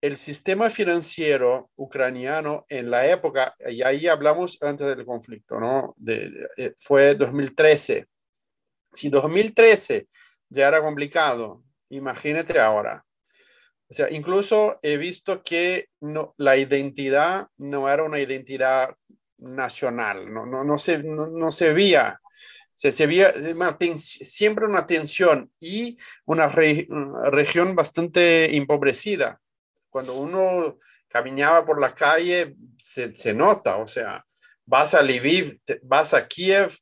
el sistema financiero ucraniano en la época, y ahí hablamos antes del conflicto, ¿no? Eh, fue 2013. Si 2013 ya era complicado, imagínate ahora. O sea, incluso he visto que no, la identidad no era una identidad nacional, no, no, no, se, no, se veía. Se, se veía siempre una tensión y una, una región bastante empobrecida. Cuando uno caminaba por la calle, se, se nota, o sea, vas a Lviv, vas a Kiev,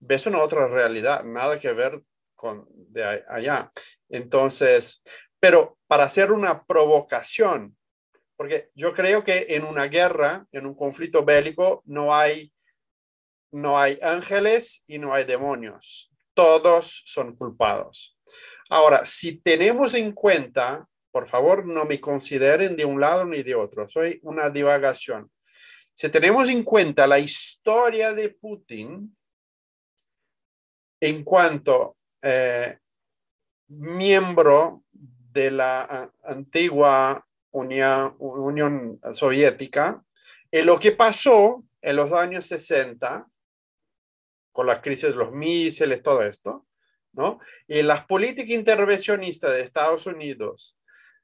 ves una otra realidad, nada que ver con de allá. Entonces, pero para hacer una provocación, porque yo creo que en una guerra, en un conflicto bélico, no hay, no hay ángeles y no hay demonios. Todos son culpados. Ahora, si tenemos en cuenta, por favor, no me consideren de un lado ni de otro, soy una divagación. Si tenemos en cuenta la historia de Putin en cuanto eh, miembro de la antigua Unión, Soviética, en lo que pasó en los años 60, con la crisis de los misiles, todo esto, ¿no? Y las políticas intervencionistas de Estados Unidos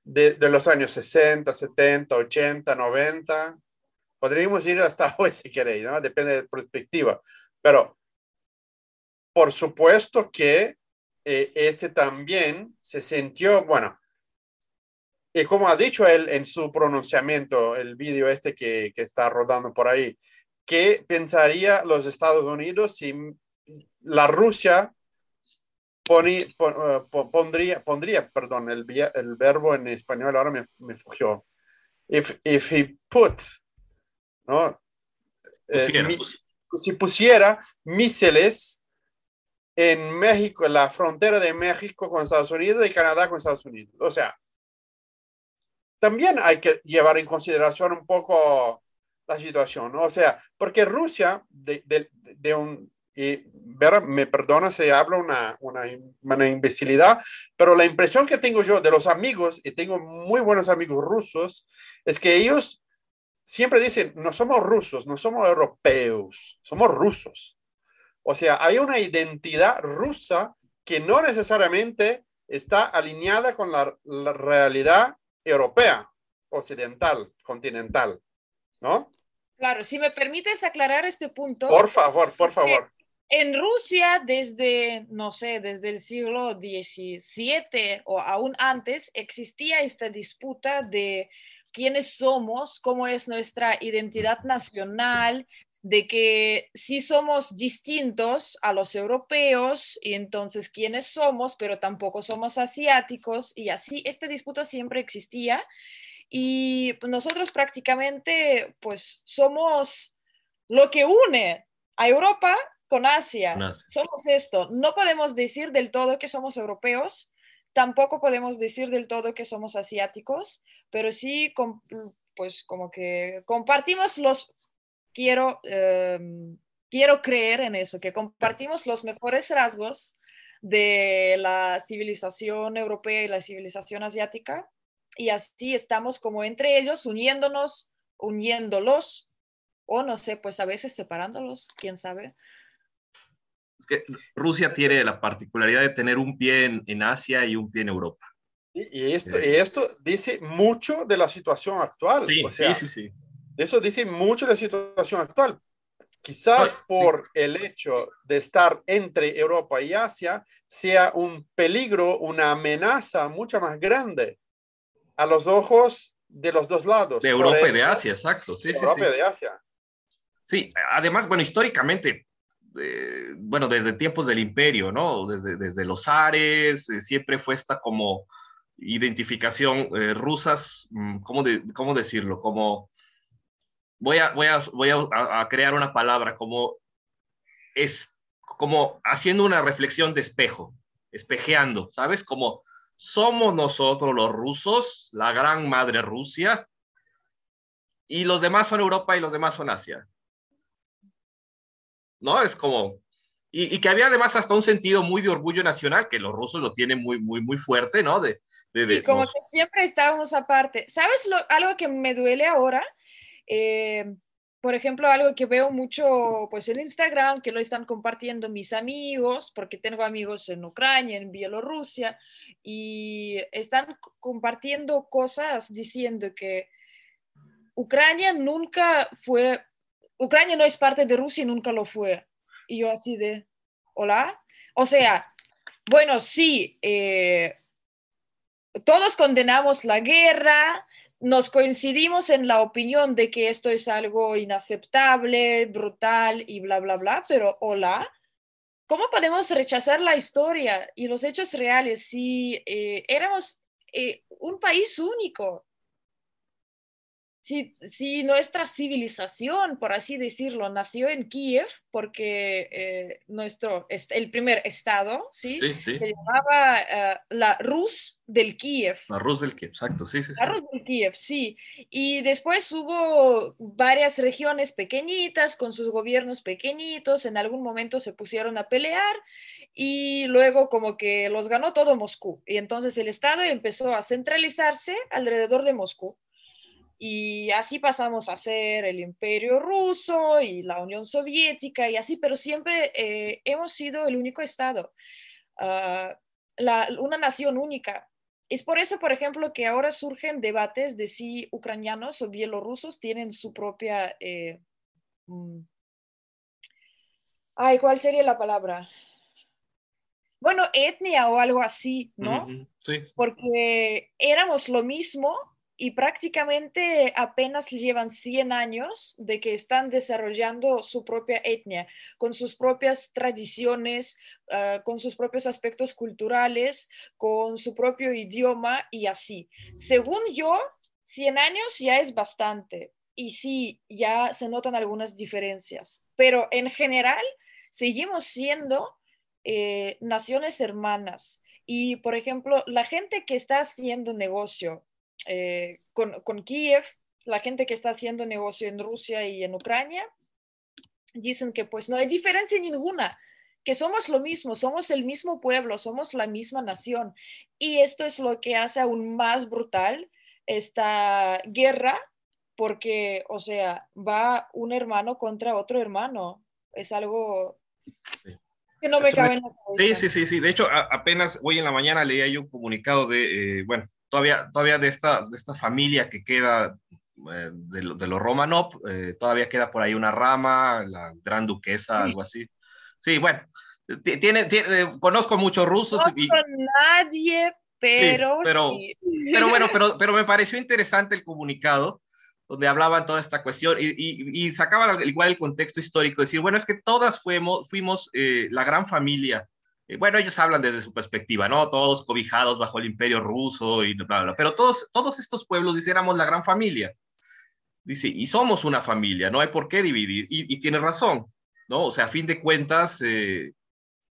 de, los años 60, 70, 80, 90, podríamos ir hasta hoy si queréis, ¿no? Depende de perspectiva, pero por supuesto que eh, este también se sintió, bueno, y como ha dicho él en su pronunciamiento, el vídeo este que, que está rodando por ahí, ¿qué pensaría los Estados Unidos si la Rusia poni, pon, uh, pondría, pondría, perdón, el, el, verbo en español ahora me, me fugió. If, if he put, ¿no? Eh, mi, si pusiera misiles en México, en la frontera de México con Estados Unidos y Canadá con Estados Unidos. O sea, también hay que llevar en consideración un poco la situación, ¿no? O sea, porque Rusia, de, de, de un, y Vera, me perdona si hablo una, una, una, imbecilidad, pero la impresión que tengo yo de los amigos, y tengo muy buenos amigos rusos, es que ellos siempre dicen, no somos rusos, no somos europeos, somos rusos. O sea, hay una identidad rusa que no necesariamente está alineada con la, la realidad europea, occidental, continental, ¿no? Claro, si me permites aclarar este punto. Por favor, por favor. En Rusia, desde, no sé, desde el siglo XVII o aún antes, existía esta disputa de quiénes somos, cómo es nuestra identidad nacional, de que sí somos distintos a los europeos y entonces quiénes somos, pero tampoco somos asiáticos y así esta disputa siempre existía y nosotros prácticamente pues somos lo que une a Europa con Asia. Somos esto. No podemos decir del todo que somos europeos, tampoco podemos decir del todo que somos asiáticos, pero sí pues como que compartimos los quiero, eh, quiero creer en eso, que compartimos los mejores rasgos de la civilización europea y la civilización asiática, y así estamos como entre ellos, uniéndonos, uniéndolos, o no sé, pues a veces separándolos, quién sabe. Es que Rusia tiene la particularidad de tener un pie en, en Asia y un pie en Europa. Y, esto, y esto dice mucho de la situación actual. Sí, o sea, sí, sí, sí. Eso dice mucho de la situación actual. Quizás por el hecho de estar entre Europa y Asia sea un peligro, una amenaza mucho más grande a los ojos de los dos lados. De Europa y de Asia, exacto. Sí, de Europa sí, y de Asia. Sí, además, bueno, históricamente, eh, bueno, desde tiempos del imperio, ¿no? Desde, desde los Ares, eh, siempre fue esta como identificación eh, rusas, mm, ¿cómo, de, ¿cómo decirlo? Como voy a, voy a, voy a, crear una palabra como es como haciendo una reflexión de espejo, espejeando, ¿sabes? Como somos nosotros los rusos, la gran madre Rusia, y los demás son Europa y los demás son Asia. ¿No? Es como, y, que había además hasta un sentido muy de orgullo nacional, que los rusos lo tienen muy, muy, muy fuerte, ¿no? De, y como que siempre estábamos aparte. ¿Sabes lo, algo que me duele ahora? Eh, por ejemplo, algo que veo mucho pues en Instagram, que lo están compartiendo mis amigos, porque tengo amigos en Ucrania, en Bielorrusia, y están compartiendo cosas diciendo que Ucrania nunca fue, Ucrania no es parte de Rusia y nunca lo fue. Y yo así de, hola. O sea, bueno, sí, eh, todos condenamos la guerra, nos coincidimos en la opinión de que esto es algo inaceptable, brutal y bla, bla, bla, pero hola, ¿cómo podemos rechazar la historia y los hechos reales si eh, éramos eh, un país único? Si, nuestra civilización, por así decirlo, nació en Kiev, porque eh, nuestro, el primer estado, ¿sí? Se llamaba eh, la Rus del Kiev. La Rus del Kiev, exacto, sí, sí. La Rus del Kiev, sí. Y después hubo varias regiones pequeñitas con sus gobiernos pequeñitos, en algún momento se pusieron a pelear y luego como que los ganó todo Moscú. Y entonces el estado empezó a centralizarse alrededor de Moscú. Y así pasamos a ser el imperio ruso y la Unión Soviética y así, pero siempre eh, hemos sido el único Estado, ah, una nación única. Es por eso, por ejemplo, que ahora surgen debates de si ucranianos o bielorrusos tienen su propia... Eh, mm, ay, ¿cuál sería la palabra? Bueno, etnia o algo así, ¿no? Sí. Porque éramos lo mismo, y prácticamente apenas llevan 100 años de que están desarrollando su propia etnia, con sus propias tradiciones, ah, con sus propios aspectos culturales, con su propio idioma y así. Según yo, 100 años ya es bastante y sí, ya se notan algunas diferencias, pero en general seguimos siendo eh, naciones hermanas. Y, por ejemplo, la gente que está haciendo negocio eh, con, con Kiev, la gente que está haciendo negocio en Rusia y en Ucrania, dicen que pues no hay diferencia ninguna, que somos lo mismo, somos el mismo pueblo, somos la misma nación. Y esto es lo que hace aún más brutal esta guerra, porque, o sea, va un hermano contra otro hermano. Es algo que no me cabe en la cabeza. Sí, sí, sí, sí. De hecho, apenas hoy en la mañana leía yo un comunicado de, eh, bueno, todavía, todavía de, esta, de esta familia que queda eh, de, de, los Romanov, eh, todavía queda por ahí una rama, la gran duquesa, algo así. Sí, bueno, tiene, tiene conozco muchos rusos. No y, nadie, pero... pero, pero bueno, pero, pero me pareció interesante el comunicado donde hablaban toda esta cuestión y, y, y sacaban igual el contexto histórico, decir, bueno, es que todas fuimos, fuimos eh, la gran familia bueno, ellos hablan desde su perspectiva, ¿no? Todos cobijados bajo el imperio ruso y bla, bla, pero todos, todos estos pueblos, dice, éramos la gran familia. Dice, y somos una familia, no hay por qué dividir. Y, tiene razón, ¿no? O sea, a fin de cuentas, eh,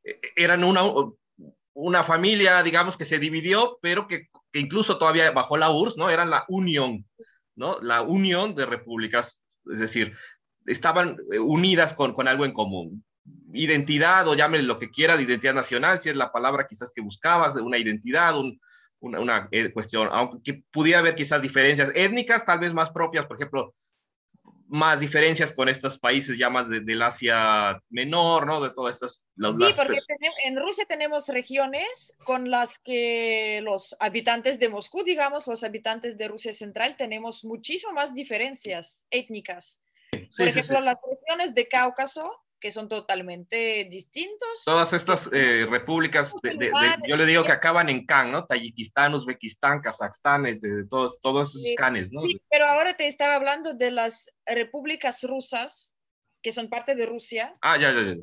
e, eran una, una familia, digamos, que se dividió, pero que, que, incluso todavía bajo la URSS, ¿no? Eran la unión, ¿no? La unión de repúblicas, es decir, estaban eh, unidas con, con algo en común identidad o llámele lo que quiera de identidad nacional, si es la palabra quizás que buscabas, una identidad, una, una eh, cuestión, aunque pudiera haber quizás diferencias étnicas, tal vez más propias, por ejemplo, más diferencias con estos países ya más de, del Asia menor, ¿no? De todas estas... sí, porque en Rusia tenemos regiones con las que los habitantes de Moscú, digamos, los habitantes de Rusia Central, tenemos muchísimas más diferencias étnicas. por ejemplo, las regiones de Cáucaso que son totalmente distintos. Todas estas eh, repúblicas, de, yo le digo que acaban en Khan, ¿no? Tayikistán, Uzbekistán, Kazajstán, de, todos, todos esos canes, ¿no? Sí, pero ahora te estaba hablando de las repúblicas rusas, que son parte de Rusia. Ah, ya, ya, ya.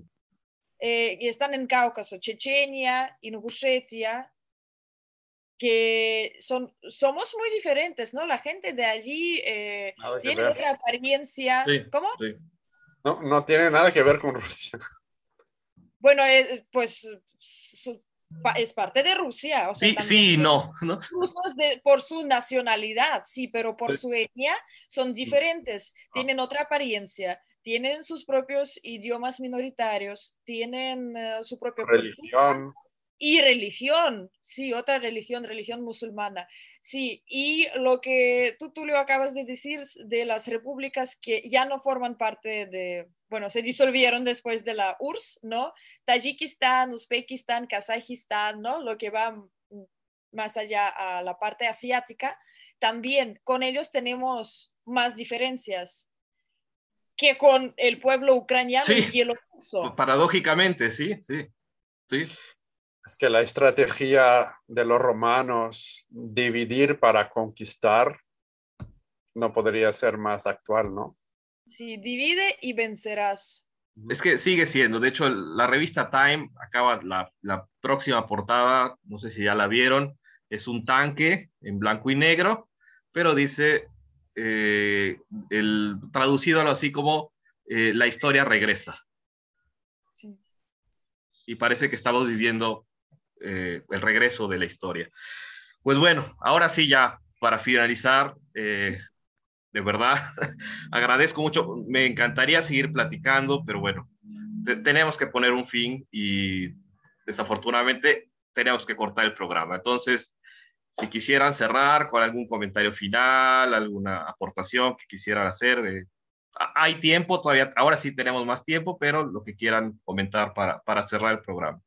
Eh, y están en Cáucaso, Chechenia, Ingushetia, que son, somos muy diferentes, ¿no? La gente de allí eh, tiene otra apariencia. ¿Cómo? No, no tiene nada que ver con Rusia. Bueno, eh, pues es parte de Rusia. sí, sí, no. ¿no? por su nacionalidad, sí, pero por su etnia son diferentes, ah. tienen otra apariencia, tienen sus propios idiomas minoritarios, tienen eh, su propia religión. Y religión, sí, otra religión, religión musulmana. Sí, y lo que tú, lo acabas de decir de las repúblicas que ya no forman parte de, bueno, se disolvieron después de la URSS, ¿no? Tayikistán, Uzbekistán, Kazajistán, ¿no? Lo que va más allá a la parte asiática. También con ellos tenemos más diferencias que con el pueblo ucraniano y bielorruso. Paradójicamente, sí, sí, sí. Es que la estrategia de los romanos, dividir para conquistar, no podría ser más actual, ¿no? Sí, divide y vencerás. Es que sigue siendo. De hecho, la revista Time acaba la, próxima portada, no sé si ya la vieron, es un tanque en blanco y negro, pero dice, eh, el, traducido así como eh, la historia regresa. Sí. Y parece que estamos viviendo eh, el regreso de la historia. Pues bueno, ahora sí ya, para finalizar, eh, de verdad, agradezco mucho, me encantaría seguir platicando, pero bueno, tenemos que poner un fin y desafortunadamente tenemos que cortar el programa. Entonces, si quisieran cerrar con algún comentario final, alguna aportación que quisieran hacer, hay tiempo todavía, ahora sí tenemos más tiempo, pero lo que quieran comentar para, para cerrar el programa.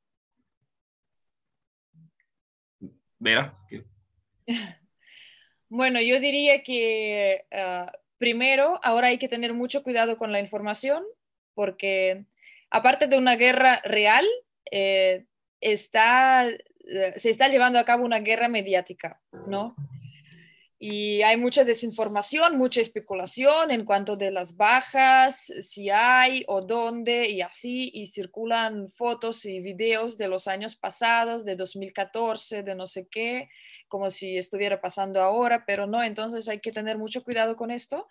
Vera. Bueno, yo diría que ah, primero, ahora hay que tener mucho cuidado con la información, porque aparte de una guerra real, eh, está, eh, se está llevando a cabo una guerra mediática, ¿no? Y hay mucha desinformación, mucha especulación en cuanto de las bajas, si hay o dónde y así, y circulan fotos y videos de los años pasados, de 2014, de no sé qué, como si estuviera pasando ahora, pero no, entonces hay que tener mucho cuidado con esto,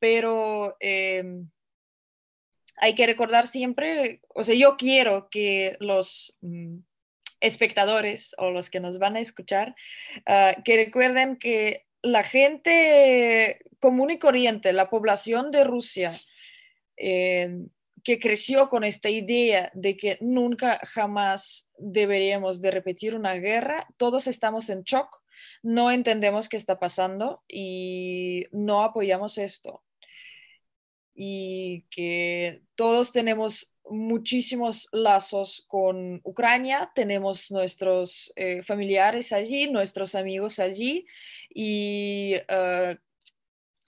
pero em, hay que recordar siempre, o sea, yo quiero que los... Mm, espectadores o los que nos van a escuchar, ah, que recuerden que la gente común y corriente, la población de Rusia, eh, que creció con esta idea de que nunca jamás deberíamos de repetir una guerra, todos estamos en shock, no entendemos qué está pasando y no apoyamos esto. Y que todos tenemos muchísimos lazos con Ucrania, tenemos nuestros eh, familiares allí, nuestros amigos allí y eh,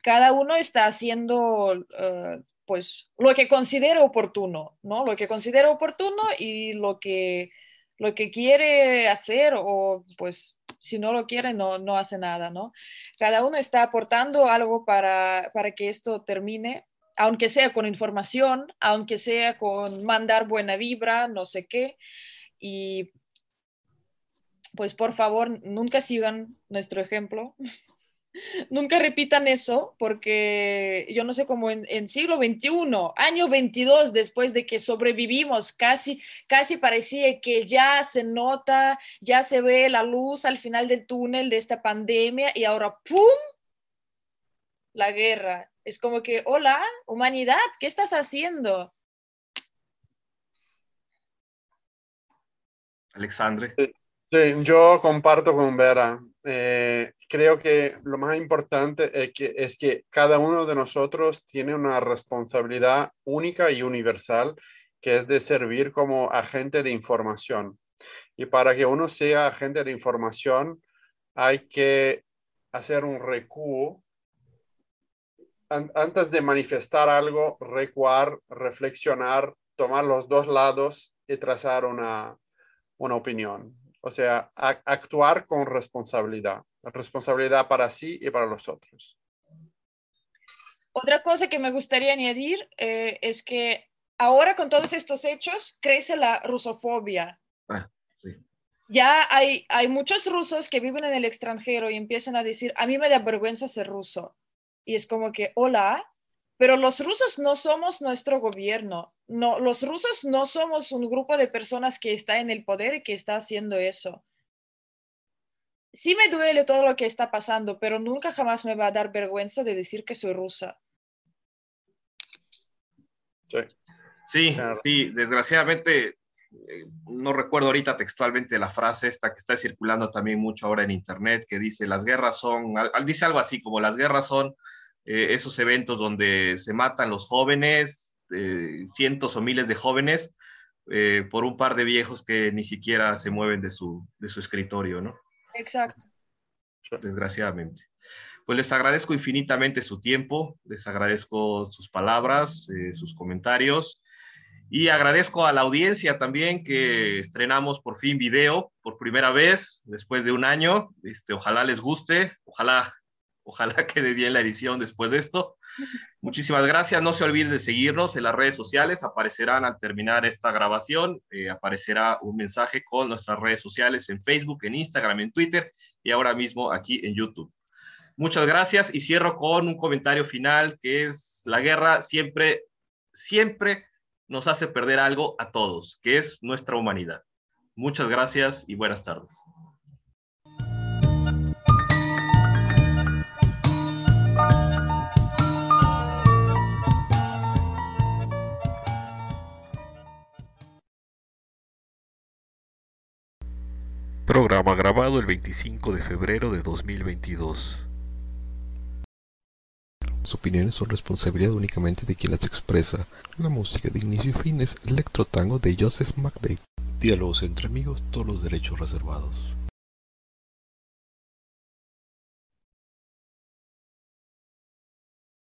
cada uno está haciendo eh, pues lo que considera oportuno, ¿no? Lo que considera oportuno y lo que, lo que quiere hacer o pues si no lo quiere no, no hace nada, ¿no? Cada uno está aportando algo para, para que esto termine aunque sea con información, aunque sea con mandar buena vibra, no sé qué. Y pues por favor, nunca sigan nuestro ejemplo. nunca repitan eso, porque yo no sé cómo en, siglo XXI, año 22, después de que sobrevivimos, casi, casi parecía que ya se nota, ya se ve la luz al final del túnel de esta pandemia y ahora, ¡pum! La guerra es como que, hola, humanidad, ¿qué estás haciendo? Alexandre. Sí, yo comparto con Vera. Eh, creo que lo más importante es que, es que cada uno de nosotros tiene una responsabilidad única y universal, que es de servir como agente de información. Y para que uno sea agente de información, hay que hacer un recuo antes de manifestar algo, recuar, reflexionar, tomar los dos lados y trazar una, una opinión. O sea, actuar con responsabilidad, responsabilidad para sí y para los otros. Otra cosa que me gustaría añadir eh, es que ahora con todos estos hechos crece la rusofobia. Ah, sí. ya hay, hay muchos rusos que viven en el extranjero y empiezan a decir, a mí me da vergüenza ser ruso. Y es como que, hola, pero los rusos no somos nuestro gobierno. No, los rusos no somos un grupo de personas que está en el poder y que está haciendo eso. Sí me duele todo lo que está pasando, pero nunca jamás me va a dar vergüenza de decir que soy rusa. Sí, sí, desgraciadamente eh, no recuerdo ahorita textualmente la frase esta que está circulando también mucho ahora en internet, que dice, las guerras son, dice algo así como las guerras son eh, esos eventos donde se matan los jóvenes, eh, cientos o miles de jóvenes, por un par de viejos que ni siquiera se mueven de su, de su escritorio, ¿no? Exacto. Desgraciadamente. Pues les agradezco infinitamente su tiempo, les agradezco sus palabras, sus comentarios. Y agradezco a la audiencia también que estrenamos por fin video por primera vez después de un año. Este, ojalá les guste, ojalá, ojalá quede bien la edición después de esto. Muchísimas gracias. No se olviden de seguirnos en las redes sociales. Aparecerán al terminar esta grabación, eh, aparecerá un mensaje con nuestras redes sociales en Facebook, en Instagram, en Twitter y ahora mismo aquí en YouTube. Muchas gracias y cierro con un comentario final que es la guerra siempre, siempre nos hace perder algo a todos, que es nuestra humanidad. Muchas gracias y buenas tardes. Programa grabado el 25 de febrero de 2022. Las opiniones son responsabilidad únicamente de quien las expresa. La música de inicio y fin es Electro Tango de Joseph McDade. Diálogos entre amigos, todos los derechos reservados.